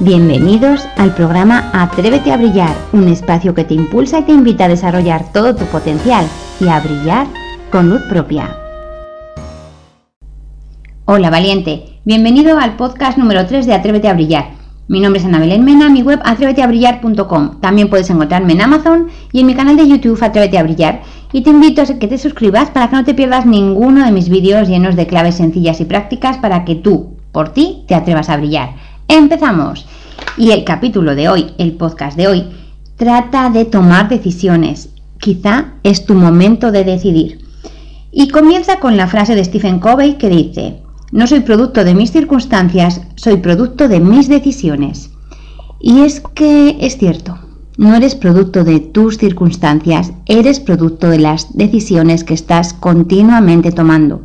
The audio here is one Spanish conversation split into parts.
Bienvenidos al programa Atrévete a Brillar, un espacio que te impulsa y te invita a desarrollar todo tu potencial y a brillar con luz propia. Hola valiente, bienvenido al podcast número 3 de Atrévete a Brillar. Mi nombre es Ana Belén Mena, mi web atréveteabrillar.com. También puedes encontrarme en Amazon y en mi canal de YouTube Atrévete a Brillar. Y te invito a que te suscribas para que no te pierdas ninguno de mis vídeos llenos de claves sencillas y prácticas para que tú, por ti, te atrevas a brillar. Empezamos. Y el capítulo de hoy, el podcast de hoy, trata de tomar decisiones. Quizá es tu momento de decidir. Y comienza con la frase de Stephen Covey que dice, no soy producto de mis circunstancias, soy producto de mis decisiones. Y es que es cierto, no eres producto de tus circunstancias, eres producto de las decisiones que estás continuamente tomando.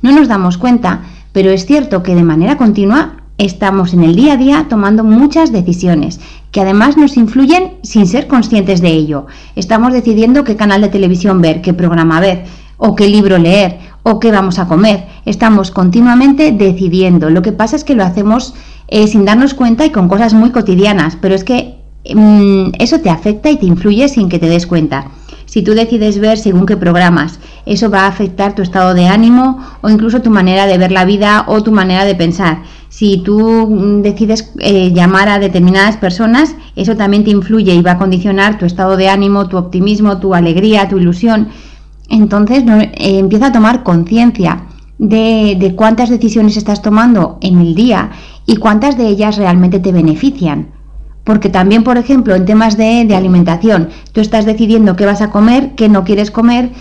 No nos damos cuenta, pero es cierto que de manera continua estamos en el día a día tomando muchas decisiones que además nos influyen sin ser conscientes de ello. Estamos decidiendo qué canal de televisión ver, qué programa ver, o qué libro leer, o qué vamos a comer. Estamos continuamente decidiendo. Lo que pasa es que lo hacemos eh, sin darnos cuenta y con cosas muy cotidianas, pero es que mm, eso te afecta y te influye sin que te des cuenta. Si tú decides ver según qué programas, eso va a afectar tu estado de ánimo o incluso tu manera de ver la vida o tu manera de pensar. Si tú mm, decides eh, llamar a determinadas personas, eso también te influye y va a condicionar tu estado de ánimo, tu optimismo, tu alegría, tu ilusión. Entonces eh, empieza a tomar conciencia de, cuántas decisiones estás tomando en el día y cuántas de ellas realmente te benefician. Porque también, por ejemplo, en temas de, alimentación, tú estás decidiendo qué vas a comer, qué no quieres comer,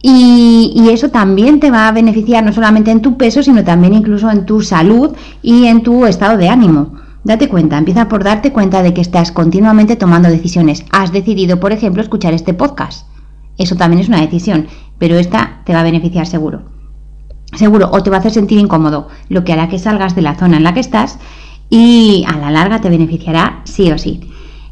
y, eso también te va a beneficiar no solamente en tu peso, sino también incluso en tu salud y en tu estado de ánimo. Date cuenta, empieza por darte cuenta de que estás continuamente tomando decisiones. Has decidido, por ejemplo, escuchar este podcast. Eso también es una decisión, pero esta te va a beneficiar seguro. Seguro, o te va a hacer sentir incómodo, lo que hará que salgas de la zona en la que estás y a la larga te beneficiará sí o sí.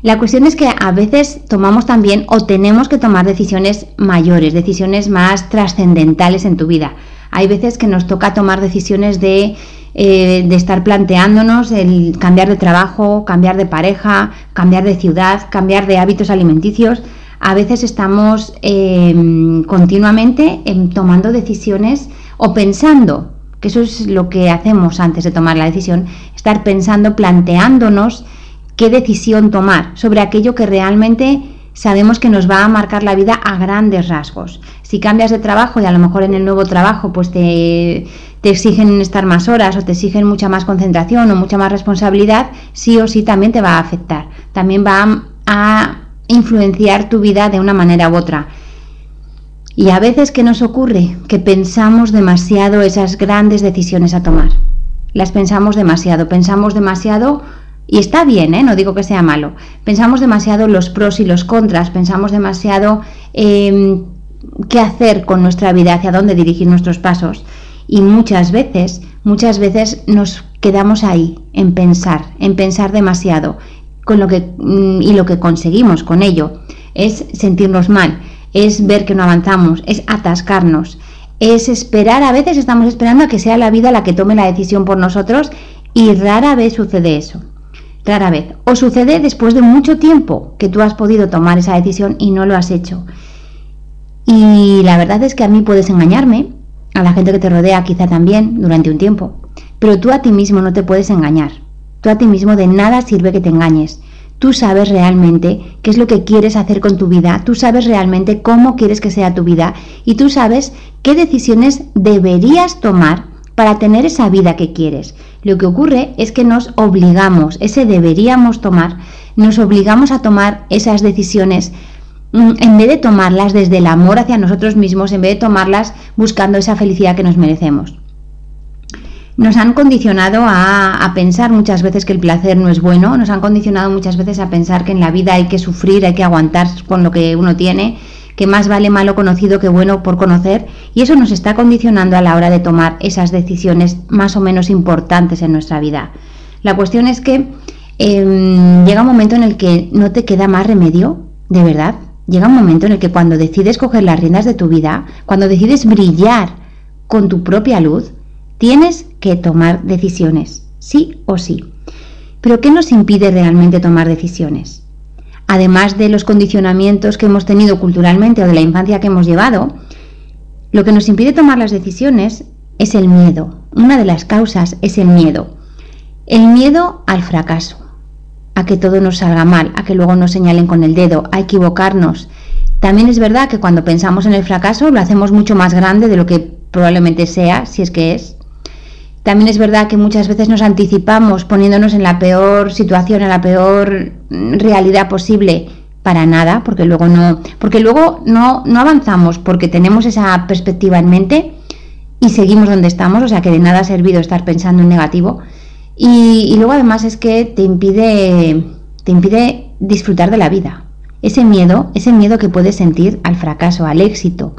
La cuestión es que a veces tomamos también o tenemos que tomar decisiones mayores, decisiones más trascendentales en tu vida. Hay veces que nos toca tomar decisiones de, eh, de estar planteándonos el cambiar de trabajo, cambiar de pareja, cambiar de ciudad, cambiar de hábitos alimenticios a veces estamos em, continuamente em, tomando decisiones o pensando, que eso es lo que hacemos antes de tomar la decisión, estar pensando, planteándonos qué decisión tomar sobre aquello que realmente sabemos que nos va a marcar la vida a grandes rasgos. Si cambias de trabajo y a lo mejor en el nuevo trabajo pues te, te exigen estar más horas o te exigen mucha más concentración o mucha más responsabilidad, sí o sí también te va a afectar. También va a influenciar tu vida de una manera u otra. Y a veces, ¿qué nos ocurre? Que pensamos demasiado esas grandes decisiones a tomar. Las pensamos demasiado, pensamos demasiado, y está bien, ¿eh? no digo que sea malo, pensamos demasiado los pros y los contras, pensamos demasiado em, qué hacer con nuestra vida, hacia dónde dirigir nuestros pasos. Y muchas veces, muchas veces nos quedamos ahí, en pensar, en pensar demasiado, con lo que, mm, y lo que conseguimos con ello es sentirnos mal, es ver que no avanzamos, es atascarnos, es esperar, a veces estamos esperando a que sea la vida la que tome la decisión por nosotros y rara vez sucede eso. Rara vez. O sucede después de mucho tiempo que tú has podido tomar esa decisión y no lo has hecho. Y la verdad es que a mí puedes engañarme, a la gente que te rodea quizá también durante un tiempo, pero tú a ti mismo no te puedes engañar a ti mismo de nada sirve que te engañes. Tú sabes realmente qué es lo que quieres hacer con tu vida, tú sabes realmente cómo quieres que sea tu vida y tú sabes qué decisiones deberías tomar para tener esa vida que quieres. Lo que ocurre es que nos obligamos, ese deberíamos tomar, nos obligamos a tomar esas decisiones mm, en vez de tomarlas desde el amor hacia nosotros mismos, en vez de tomarlas buscando esa felicidad que nos merecemos nos han condicionado a, pensar muchas veces que el placer no es bueno, nos han condicionado muchas veces a pensar que en la vida hay que sufrir, hay que aguantar con lo que uno tiene, que más vale malo conocido que bueno por conocer, y eso nos está condicionando a la hora de tomar esas decisiones más o menos importantes en nuestra vida. La cuestión es que em, llega un momento en el que no te queda más remedio, de verdad. Llega un momento en el que cuando decides coger las riendas de tu vida, cuando decides brillar con tu propia luz, tienes que tomar decisiones, sí o sí. Pero ¿qué nos impide realmente tomar decisiones? Además de los condicionamientos que hemos tenido culturalmente o de la infancia que hemos llevado, lo que nos impide tomar las decisiones es el miedo. Una de las causas es el miedo. El miedo al fracaso, a que todo nos salga mal, a que luego nos señalen con el dedo, a equivocarnos. También es verdad que cuando pensamos en el fracaso lo hacemos mucho más grande de lo que probablemente sea, si es que es. También es verdad que muchas veces nos anticipamos poniéndonos en la peor situación, en la peor realidad posible para nada, porque luego no, porque luego no, no avanzamos, porque tenemos esa perspectiva en mente y seguimos donde estamos, o sea que de nada ha servido estar pensando en negativo. Y, luego además es que te impide, te impide disfrutar de la vida. Ese miedo, ese miedo que puedes sentir al fracaso, al éxito,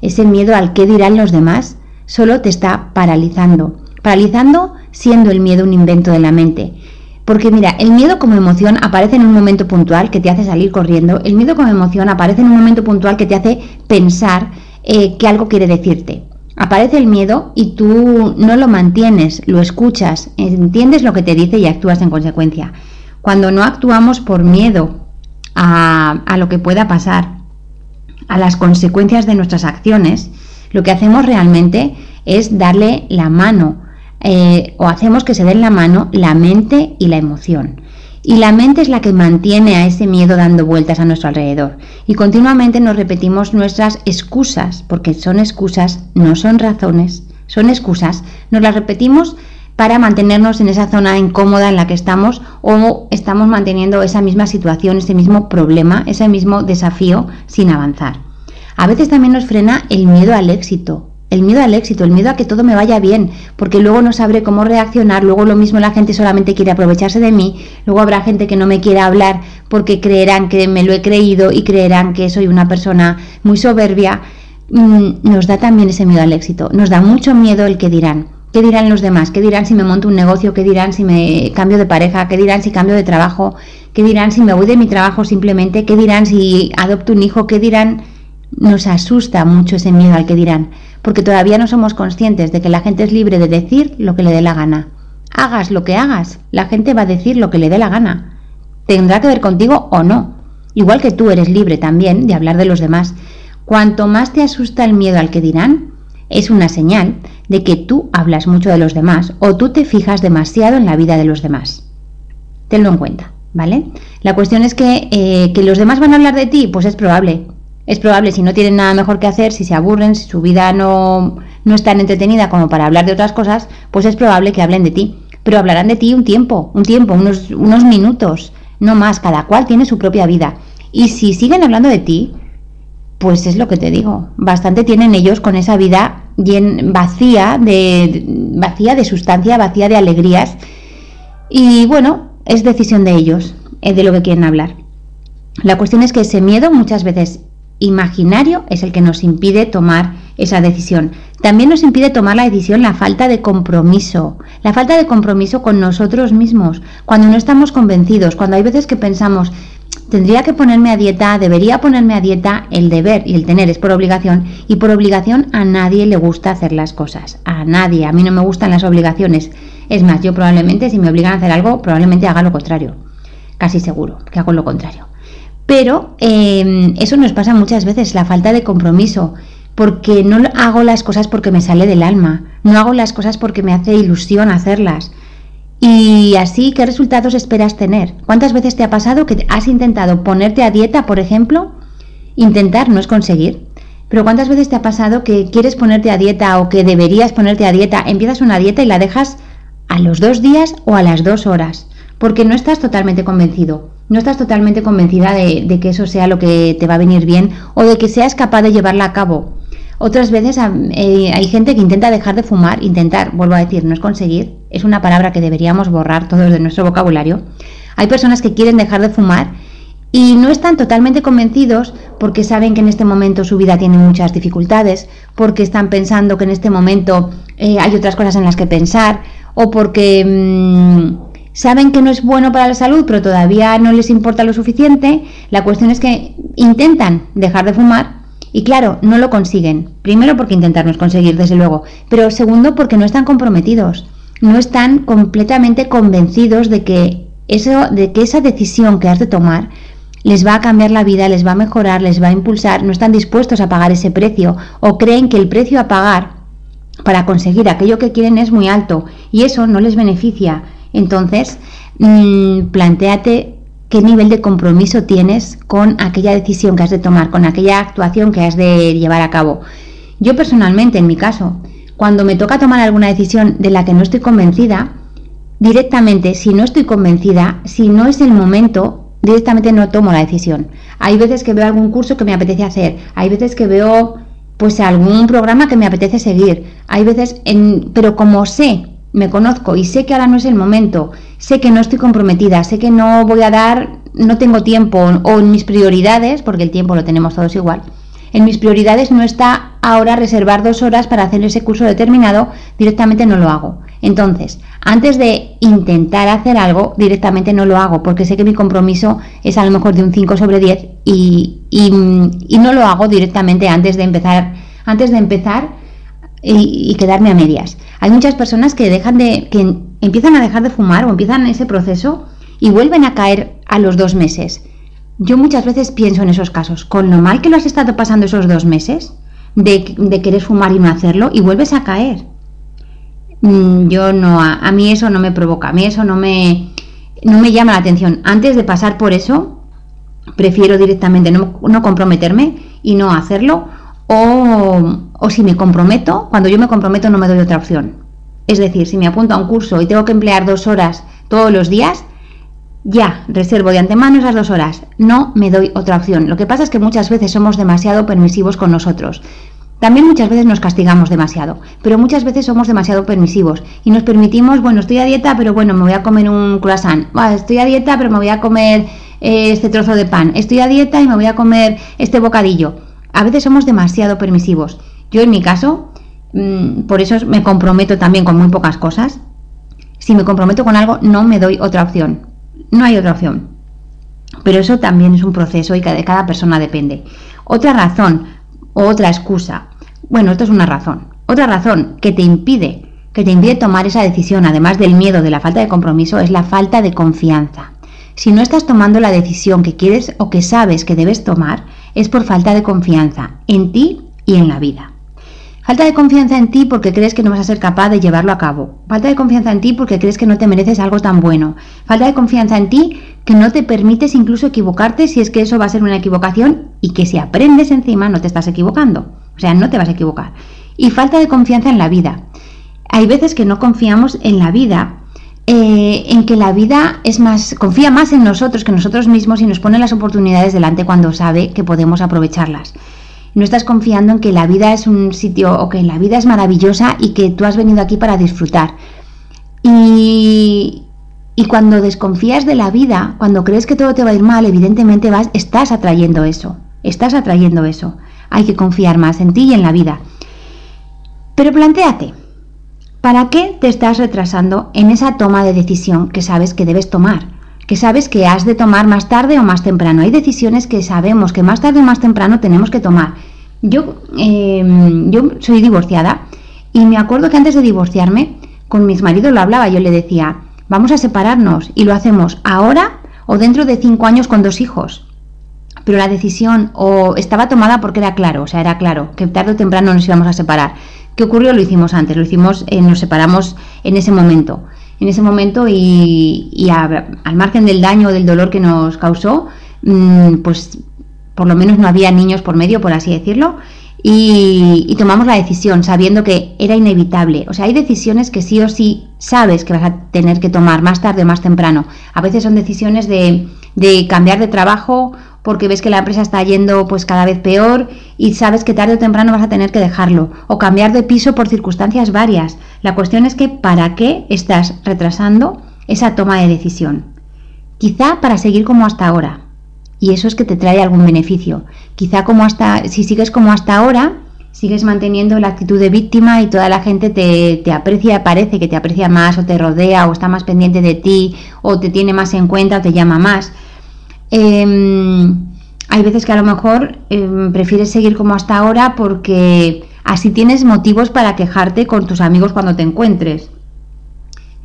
ese miedo al qué dirán los demás, solo te está paralizando. Paralizando siendo el miedo un invento de la mente. Porque mira, el miedo como emoción aparece en un momento puntual que te hace salir corriendo. El miedo como emoción aparece en un momento puntual que te hace pensar eh, que algo quiere decirte. Aparece el miedo y tú no lo mantienes, lo escuchas, entiendes lo que te dice y actúas en consecuencia. Cuando no actuamos por miedo a, lo que pueda pasar, a las consecuencias de nuestras acciones, lo que hacemos realmente es darle la mano eh, o hacemos que se den la mano la mente y la emoción. Y la mente es la que mantiene a ese miedo dando vueltas a nuestro alrededor. Y continuamente nos repetimos nuestras excusas, porque son excusas, no son razones, son excusas. Nos las repetimos para mantenernos en esa zona incómoda en la que estamos o estamos manteniendo esa misma situación, ese mismo problema, ese mismo desafío sin avanzar. A veces también nos frena el miedo al éxito, el miedo al éxito, el miedo a que todo me vaya bien, porque luego no sabré cómo reaccionar, luego lo mismo la gente solamente quiere aprovecharse de mí, luego habrá gente que no me quiera hablar porque creerán que me lo he creído y creerán que soy una persona muy soberbia. Mm, nos da también ese miedo al éxito, nos da mucho miedo el que dirán. ¿Qué dirán los demás? ¿Qué dirán si me monto un negocio? ¿Qué dirán si me cambio de pareja? ¿Qué dirán si cambio de trabajo? ¿Qué dirán si me voy de mi trabajo simplemente? ¿Qué dirán si adopto un hijo? ¿Qué dirán? Nos asusta mucho ese miedo al que dirán porque todavía no somos conscientes de que la gente es libre de decir lo que le dé la gana. Hagas lo que hagas, la gente va a decir lo que le dé la gana. Tendrá que ver contigo o no. Igual que tú eres libre también de hablar de los demás. Cuanto más te asusta el miedo al que dirán, es una señal de que tú hablas mucho de los demás o tú te fijas demasiado en la vida de los demás. Tenlo en cuenta, ¿vale? La cuestión es que, eh, que los demás van a hablar de ti, pues es probable, es probable, si no tienen nada mejor que hacer, si se aburren, si su vida no, no es tan entretenida como para hablar de otras cosas, pues es probable que hablen de ti. Pero hablarán de ti un tiempo, un tiempo, unos, unos minutos, no más, cada cual tiene su propia vida. Y si siguen hablando de ti, pues es lo que te digo, bastante tienen ellos con esa vida bien vacía de, vacía de sustancia, vacía de alegrías. Y bueno, es decisión de ellos, es de lo que quieren hablar. La cuestión es que ese miedo muchas veces imaginario es el que nos impide tomar esa decisión. También nos impide tomar la decisión la falta de compromiso, la falta de compromiso con nosotros mismos, cuando no estamos convencidos, cuando hay veces que pensamos, tendría que ponerme a dieta, debería ponerme a dieta, el deber y el tener es por obligación, y por obligación a nadie le gusta hacer las cosas, a nadie, a mí no me gustan las obligaciones. Es más, yo probablemente si me obligan a hacer algo, probablemente haga lo contrario, casi seguro que hago lo contrario. Pero em, eso nos pasa muchas veces, la falta de compromiso, porque no hago las cosas porque me sale del alma, no hago las cosas porque me hace ilusión hacerlas. Y así, ¿qué resultados esperas tener? ¿Cuántas veces te ha pasado que has intentado ponerte a dieta, por ejemplo? Intentar no es conseguir. Pero ¿cuántas veces te ha pasado que quieres ponerte a dieta o que deberías ponerte a dieta, empiezas una dieta y la dejas a los dos días o a las dos horas? Porque no estás totalmente convencido no estás totalmente convencida de, que eso sea lo que te va a venir bien o de que seas capaz de llevarla a cabo. Otras veces eh, hay gente que intenta dejar de fumar, intentar, vuelvo a decir, no es conseguir, es una palabra que deberíamos borrar todos de nuestro vocabulario. Hay personas que quieren dejar de fumar y no están totalmente convencidos porque saben que en este momento su vida tiene muchas dificultades, porque están pensando que en este momento eh, hay otras cosas en las que pensar o porque... Mm, saben que no es bueno para la salud, pero todavía no les importa lo suficiente, la cuestión es que intentan dejar de fumar y claro, no lo consiguen. Primero porque intentar no es conseguir, desde luego, pero segundo porque no están comprometidos, no están completamente convencidos de que eso, de que esa decisión que has de tomar les va a cambiar la vida, les va a mejorar, les va a impulsar, no están dispuestos a pagar ese precio o creen que el precio a pagar para conseguir aquello que quieren es muy alto y eso no les beneficia. Entonces, mmm, planteate qué nivel de compromiso tienes con aquella decisión que has de tomar, con aquella actuación que has de llevar a cabo. Yo personalmente, en mi caso, cuando me toca tomar alguna decisión de la que no estoy convencida, directamente, si no estoy convencida, si no es el momento, directamente no tomo la decisión. Hay veces que veo algún curso que me apetece hacer, hay veces que veo pues algún programa que me apetece seguir, hay veces en, pero como sé, me conozco y sé que ahora no es el momento, sé que no estoy comprometida, sé que no voy a dar, no tengo tiempo o en mis prioridades, porque el tiempo lo tenemos todos igual, en mis prioridades no está ahora reservar dos horas para hacer ese curso determinado, directamente no lo hago. Entonces, antes de intentar hacer algo, directamente no lo hago, porque sé que mi compromiso es a lo mejor de un 5 sobre 10 y, no lo hago directamente antes de empezar, antes de empezar y, quedarme a medias. Hay muchas personas que dejan de, que empiezan a dejar de fumar o empiezan ese proceso y vuelven a caer a los dos meses. Yo muchas veces pienso en esos casos, con lo mal que lo has estado pasando esos dos meses, de, querer fumar y no hacerlo, y vuelves a caer. Mm, yo no, a, mí eso no me provoca, a mí eso no me, no me llama la atención. Antes de pasar por eso, prefiero directamente no, no comprometerme y no hacerlo. O, o, si me comprometo, cuando yo me comprometo no me doy otra opción. Es decir, si me apunto a un curso y tengo que emplear dos horas todos los días, ya reservo de antemano esas dos horas. No me doy otra opción. Lo que pasa es que muchas veces somos demasiado permisivos con nosotros. También muchas veces nos castigamos demasiado, pero muchas veces somos demasiado permisivos y nos permitimos, bueno, estoy a dieta, pero bueno, me voy a comer un croissant. estoy a dieta, pero me voy a comer eh, este trozo de pan. Estoy a dieta y me voy a comer este bocadillo. A veces somos demasiado permisivos. Yo en mi caso, mm, por eso me comprometo también con muy pocas cosas. Si me comprometo con algo, no me doy otra opción. No hay otra opción. Pero eso también es un proceso y de cada persona depende. Otra razón otra excusa. Bueno, esto es una razón. Otra razón que te impide que te impide tomar esa decisión, además del miedo, de la falta de compromiso, es la falta de confianza. Si no estás tomando la decisión que quieres o que sabes que debes tomar, es por falta de confianza en ti y en la vida. Falta de confianza en ti porque crees que no vas a ser capaz de llevarlo a cabo. Falta de confianza en ti porque crees que no te mereces algo tan bueno. Falta de confianza en ti que no te permites incluso equivocarte si es que eso va a ser una equivocación y que si aprendes encima no te estás equivocando. O sea, no te vas a equivocar. Y falta de confianza en la vida. Hay veces que no confiamos en la vida, eh, en que la vida es más, confía más en nosotros que nosotros mismos y nos pone las oportunidades delante cuando sabe que podemos aprovecharlas no estás confiando en que la vida es un sitio o que la vida es maravillosa y que tú has venido aquí para disfrutar. Y, cuando desconfías de la vida, cuando crees que todo te va a ir mal, evidentemente vas, estás atrayendo eso. Estás atrayendo eso. Hay que confiar más en ti y en la vida. Pero planteate, ¿para qué te estás retrasando en esa toma de decisión que sabes que debes tomar? Que sabes que has de tomar más tarde o más temprano. Hay decisiones que sabemos que más tarde o más temprano tenemos que tomar. Yo, em, yo soy divorciada y me acuerdo que antes de divorciarme, con mis maridos lo hablaba, yo le decía, vamos a separarnos y lo hacemos ahora o dentro de cinco años con dos hijos. Pero la decisión o estaba tomada porque era claro, o sea, era claro que tarde o temprano nos íbamos a separar. ¿Qué ocurrió? Lo hicimos antes, lo hicimos, eh, nos separamos en ese momento. En ese momento y, al margen del daño o del dolor que nos causó, mm, pues por lo menos no había niños por medio, por así decirlo, y, tomamos la decisión sabiendo que era inevitable. O sea, hay decisiones que sí o sí sabes que vas a tener que tomar más tarde o más temprano. A veces son decisiones de, de cambiar de trabajo porque ves que la empresa está yendo pues cada vez peor y sabes que tarde o temprano vas a tener que dejarlo o cambiar de piso por circunstancias varias. La cuestión es que para qué estás retrasando esa toma de decisión. Quizá para seguir como hasta ahora, y eso es que te trae algún beneficio. Quizá como hasta, si sigues como hasta ahora, sigues manteniendo la actitud de víctima y toda la gente te, te, aprecia, parece que te aprecia más o te rodea o está más pendiente de ti o te tiene más en cuenta o te llama más. Em, hay veces que a lo mejor em, prefieres seguir como hasta ahora porque así tienes motivos para quejarte con tus amigos cuando te encuentres.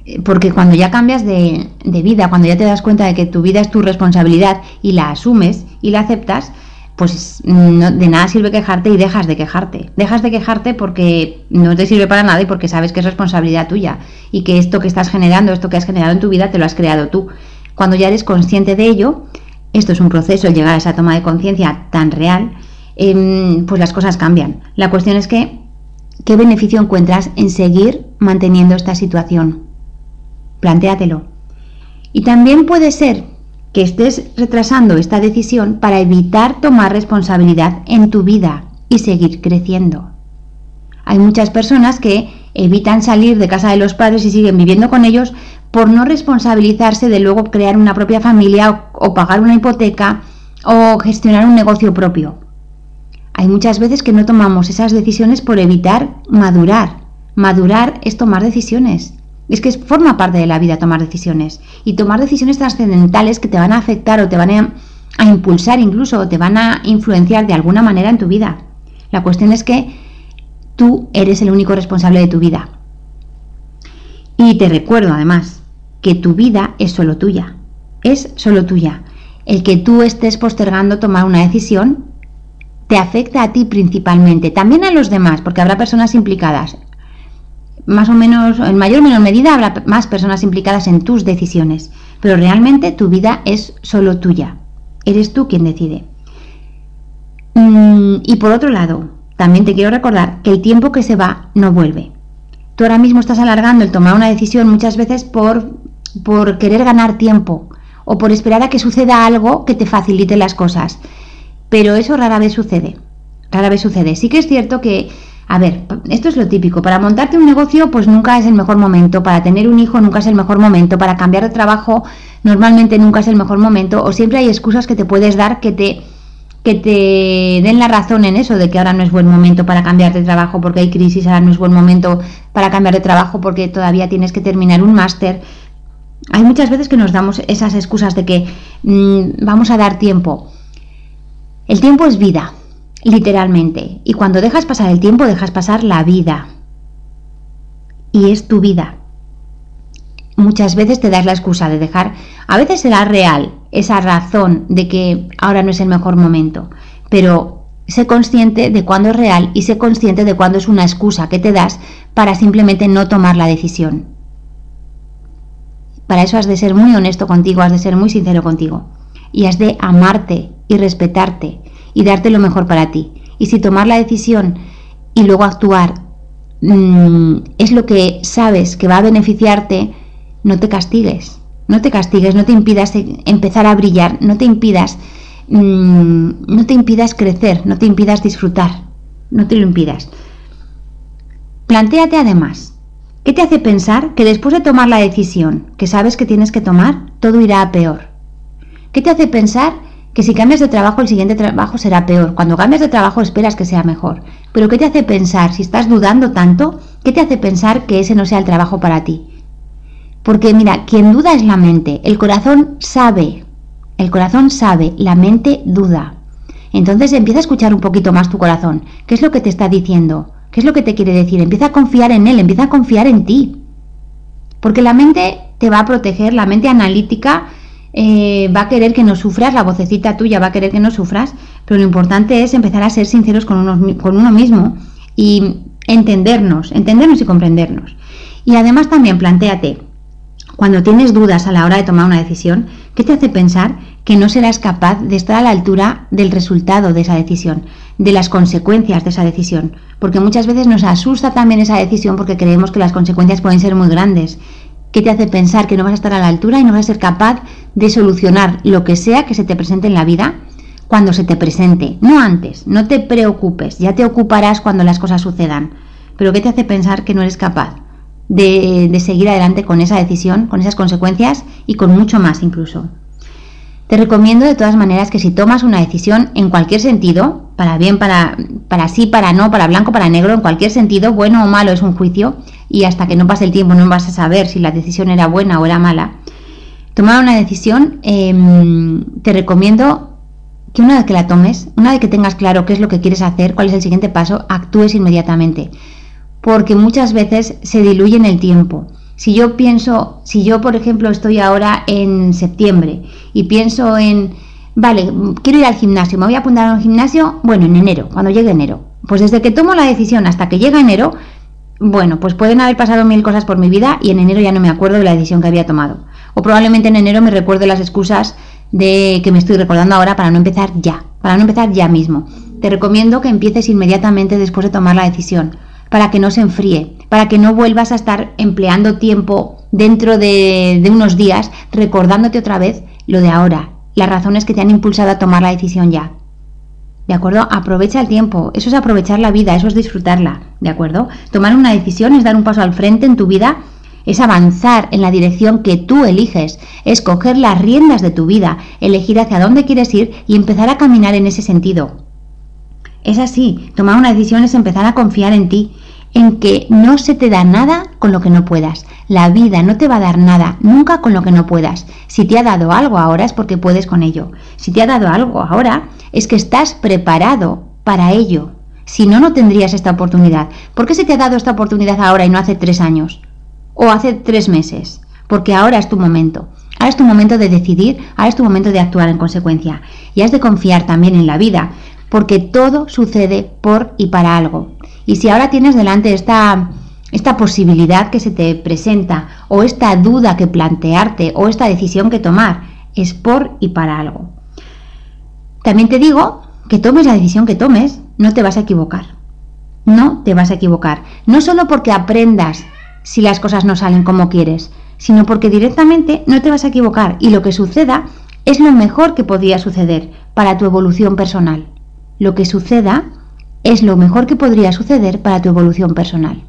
Eh, porque cuando ya cambias de, vida, cuando ya te das cuenta de que tu vida es tu responsabilidad y la asumes y la aceptas, pues de nada sirve quejarte y dejas de quejarte. Dejas de quejarte porque no te sirve para nada y porque sabes que es responsabilidad tuya y que esto que estás generando, esto que has generado en tu vida, te lo has creado tú. Cuando ya eres consciente de ello, esto es un proceso, llegar a esa toma de conciencia tan real, em, pues las cosas cambian. La cuestión es que, ¿qué beneficio encuentras en seguir manteniendo esta situación? Plantéatelo. Y también puede ser que estés retrasando esta decisión para evitar tomar responsabilidad en tu vida y seguir creciendo. Hay muchas personas que evitan salir de casa de los padres y siguen viviendo con ellos por no responsabilizarse de luego crear una propia familia o, pagar una hipoteca o gestionar un negocio propio. Hay muchas veces que no tomamos esas decisiones por evitar madurar. Madurar es tomar decisiones. Es que forma parte de la vida tomar decisiones. Y tomar decisiones trascendentales que te van a afectar o te van a, impulsar incluso o te van a influenciar de alguna manera en tu vida. La cuestión es que tú eres el único responsable de tu vida. Y te recuerdo además, que tu vida es solo tuya. Es solo tuya. El que tú estés postergando tomar una decisión te afecta a ti principalmente, también a los demás, porque habrá personas implicadas. Más o menos, en mayor o menor medida, habrá más personas implicadas en tus decisiones, pero realmente tu vida es solo tuya. Eres tú quien decide. Mm, y por otro lado, también te quiero recordar que el tiempo que se va no vuelve. Tú ahora mismo estás alargando el tomar una decisión muchas veces por por querer ganar tiempo o por esperar a que suceda algo que te facilite las cosas. Pero eso rara vez sucede. Rara vez sucede. Sí que es cierto que, a ver, esto es lo típico. Para montarte un negocio, pues nunca es el mejor momento. Para tener un hijo, nunca es el mejor momento. Para cambiar de trabajo, normalmente nunca es el mejor momento. O siempre hay excusas que te puedes dar que te que te den la razón en eso de que ahora no es buen momento para cambiar de trabajo porque hay crisis, ahora no es buen momento para cambiar de trabajo porque todavía tienes que terminar un máster. Hay muchas veces que nos damos esas excusas de que mm, vamos a dar tiempo. El tiempo es vida, literalmente. Y cuando dejas pasar el tiempo, dejas pasar la vida. Y es tu vida. Muchas veces te das la excusa de dejar, a veces será real esa razón de que ahora no es el mejor momento, pero sé consciente de cuándo es real y sé consciente de cuándo es una excusa que te das para simplemente no tomar la decisión. Para eso has de ser muy honesto contigo, has de ser muy sincero contigo. Y has de amarte y respetarte y darte lo mejor para ti. Y si tomar la decisión y luego actuar mm, es lo que sabes que va a beneficiarte, no te castigues. No te castigues, no te impidas empezar a brillar, no te impidas, mm, no te impidas crecer, no te impidas disfrutar, no te lo impidas. Plantéate además, ¿Qué te hace pensar que después de tomar la decisión que sabes que tienes que tomar, todo irá a peor? ¿Qué te hace pensar que si cambias de trabajo el siguiente trabajo será peor? Cuando cambias de trabajo esperas que sea mejor. Pero ¿qué te hace pensar, si estás dudando tanto, qué te hace pensar que ese no sea el trabajo para ti? Porque mira, quien duda es la mente, el corazón sabe, el corazón sabe, la mente duda. Entonces empieza a escuchar un poquito más tu corazón. ¿Qué es lo que te está diciendo? ¿Qué es lo que te quiere decir? Empieza a confiar en él, empieza a confiar en ti. Porque la mente te va a proteger, la mente analítica eh, va a querer que no sufras, la vocecita tuya va a querer que no sufras, pero lo importante es empezar a ser sinceros con uno, con uno mismo y entendernos, entendernos y comprendernos. Y además también planteate, cuando tienes dudas a la hora de tomar una decisión, ¿qué te hace pensar que no serás capaz de estar a la altura del resultado de esa decisión, de las consecuencias de esa decisión? Porque muchas veces nos asusta también esa decisión porque creemos que las consecuencias pueden ser muy grandes. ¿Qué te hace pensar que no vas a estar a la altura y no vas a ser capaz de solucionar lo que sea que se te presente en la vida cuando se te presente? No antes, no te preocupes, ya te ocuparás cuando las cosas sucedan. Pero ¿qué te hace pensar que no eres capaz de, de seguir adelante con esa decisión, con esas consecuencias y con mucho más incluso? Te recomiendo de todas maneras que si tomas una decisión en cualquier sentido, para bien, para, para sí, para no, para blanco, para negro, en cualquier sentido, bueno o malo es un juicio y hasta que no pase el tiempo no vas a saber si la decisión era buena o era mala. Tomar una decisión, em, te recomiendo que una vez que la tomes, una vez que tengas claro qué es lo que quieres hacer, cuál es el siguiente paso, actúes inmediatamente. Porque muchas veces se diluye en el tiempo Si yo pienso, si yo por ejemplo estoy ahora en septiembre y pienso en, vale, quiero ir al gimnasio, me voy a apuntar a un gimnasio, bueno, en enero, cuando llegue enero. Pues desde que tomo la decisión hasta que llega enero, bueno, pues pueden haber pasado mil cosas por mi vida y en enero ya no me acuerdo de la decisión que había tomado. O probablemente en enero me recuerde las excusas de que me estoy recordando ahora para no empezar ya, para no empezar ya mismo. Te recomiendo que empieces inmediatamente después de tomar la decisión, para que no se enfríe, para que no vuelvas a estar empleando tiempo dentro de, de unos días recordándote otra vez lo de ahora, las razones que te han impulsado a tomar la decisión ya. ¿De acuerdo? Aprovecha el tiempo. Eso es aprovechar la vida, eso es disfrutarla. ¿De acuerdo? Tomar una decisión es dar un paso al frente en tu vida, es avanzar en la dirección que tú eliges, es coger las riendas de tu vida, elegir hacia dónde quieres ir y empezar a caminar en ese sentido. Es así, tomar una decisión es empezar a confiar en ti, en que no se te da nada con lo que no puedas. La vida no te va a dar nada nunca con lo que no puedas. Si te ha dado algo ahora es porque puedes con ello. Si te ha dado algo ahora es que estás preparado para ello. Si no, no tendrías esta oportunidad. ¿Por qué se te ha dado esta oportunidad ahora y no hace tres años? O hace tres meses. Porque ahora es tu momento. Ahora es tu momento de decidir, ahora es tu momento de actuar en consecuencia. Y has de confiar también en la vida, porque todo sucede por y para algo. Y si ahora tienes delante esta, esta posibilidad que se te presenta, o esta duda que plantearte, o esta decisión que tomar, es por y para algo. También te digo que tomes la decisión que tomes, no te vas a equivocar. No te vas a equivocar. No solo porque aprendas si las cosas no salen como quieres, sino porque directamente no te vas a equivocar y lo que suceda es lo mejor que podría suceder para tu evolución personal. Lo que suceda es lo mejor que podría suceder para tu evolución personal.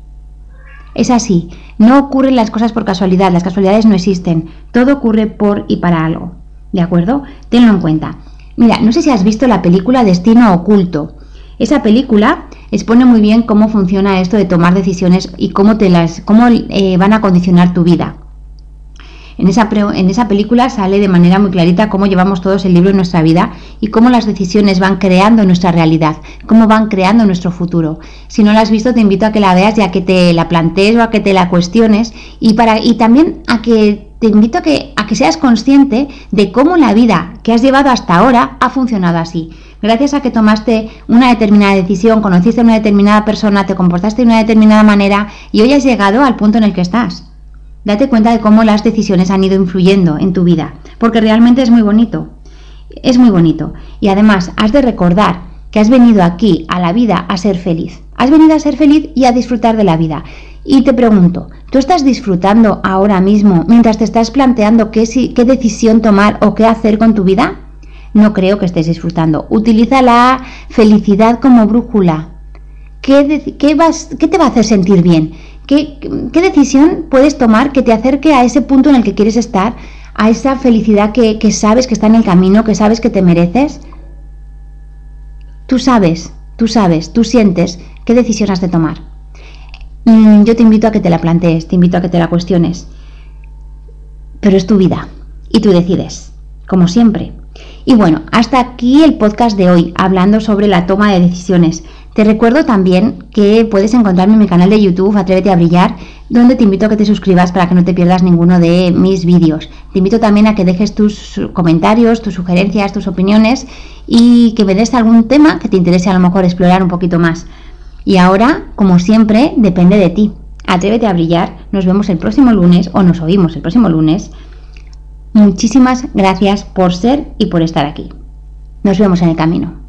Es así, no ocurren las cosas por casualidad, las casualidades no existen, todo ocurre por y para algo. ¿De acuerdo? Tenlo en cuenta. Mira, no sé si has visto la película Destino Oculto. Esa película expone muy bien cómo funciona esto de tomar decisiones y cómo, te las, cómo eh, van a condicionar tu vida. En esa, en esa película sale de manera muy clarita cómo llevamos todos el libro en nuestra vida y cómo las decisiones van creando nuestra realidad, cómo van creando nuestro futuro. Si no la has visto, te invito a que la veas y a que te la plantees o a que te la cuestiones y, para, y también a que te invito a que, a que seas consciente de cómo la vida que has llevado hasta ahora ha funcionado así. Gracias a que tomaste una determinada decisión, conociste a una determinada persona, te comportaste de una determinada manera y hoy has llegado al punto en el que estás. Date cuenta de cómo las decisiones han ido influyendo en tu vida, porque realmente es muy bonito. Es muy bonito. Y además, has de recordar que has venido aquí a la vida a ser feliz. Has venido a ser feliz y a disfrutar de la vida. Y te pregunto, ¿tú estás disfrutando ahora mismo mientras te estás planteando qué, decisión tomar o qué hacer con tu vida? No creo que estés disfrutando. Utiliza la felicidad como brújula. ¿Qué, qué, vas, qué te va a hacer sentir bien? ¿Qué, ¿Qué, decisión puedes tomar que te acerque a ese punto en el que quieres estar? A esa felicidad que, que sabes que está en el camino, que sabes que te mereces. Tú sabes, tú sabes, tú sientes qué decisión has de tomar. Yo te invito a que te la plantees, te invito a que te la cuestiones. Pero es tu vida y tú decides, como siempre. Y bueno, hasta aquí el podcast de hoy, hablando sobre la toma de decisiones. Te recuerdo también que puedes encontrarme en mi canal de YouTube, Atrévete a Brillar, donde te invito a que te suscribas para que no te pierdas ninguno de mis vídeos. Te invito también a que dejes tus comentarios, tus sugerencias, tus opiniones y que me des algún tema que te interese a lo mejor explorar un poquito más. Y ahora, como siempre, depende de ti. Atrévete a brillar. Nos vemos el próximo lunes o nos oímos el próximo lunes. Muchísimas gracias por ser y por estar aquí. Nos vemos en el camino.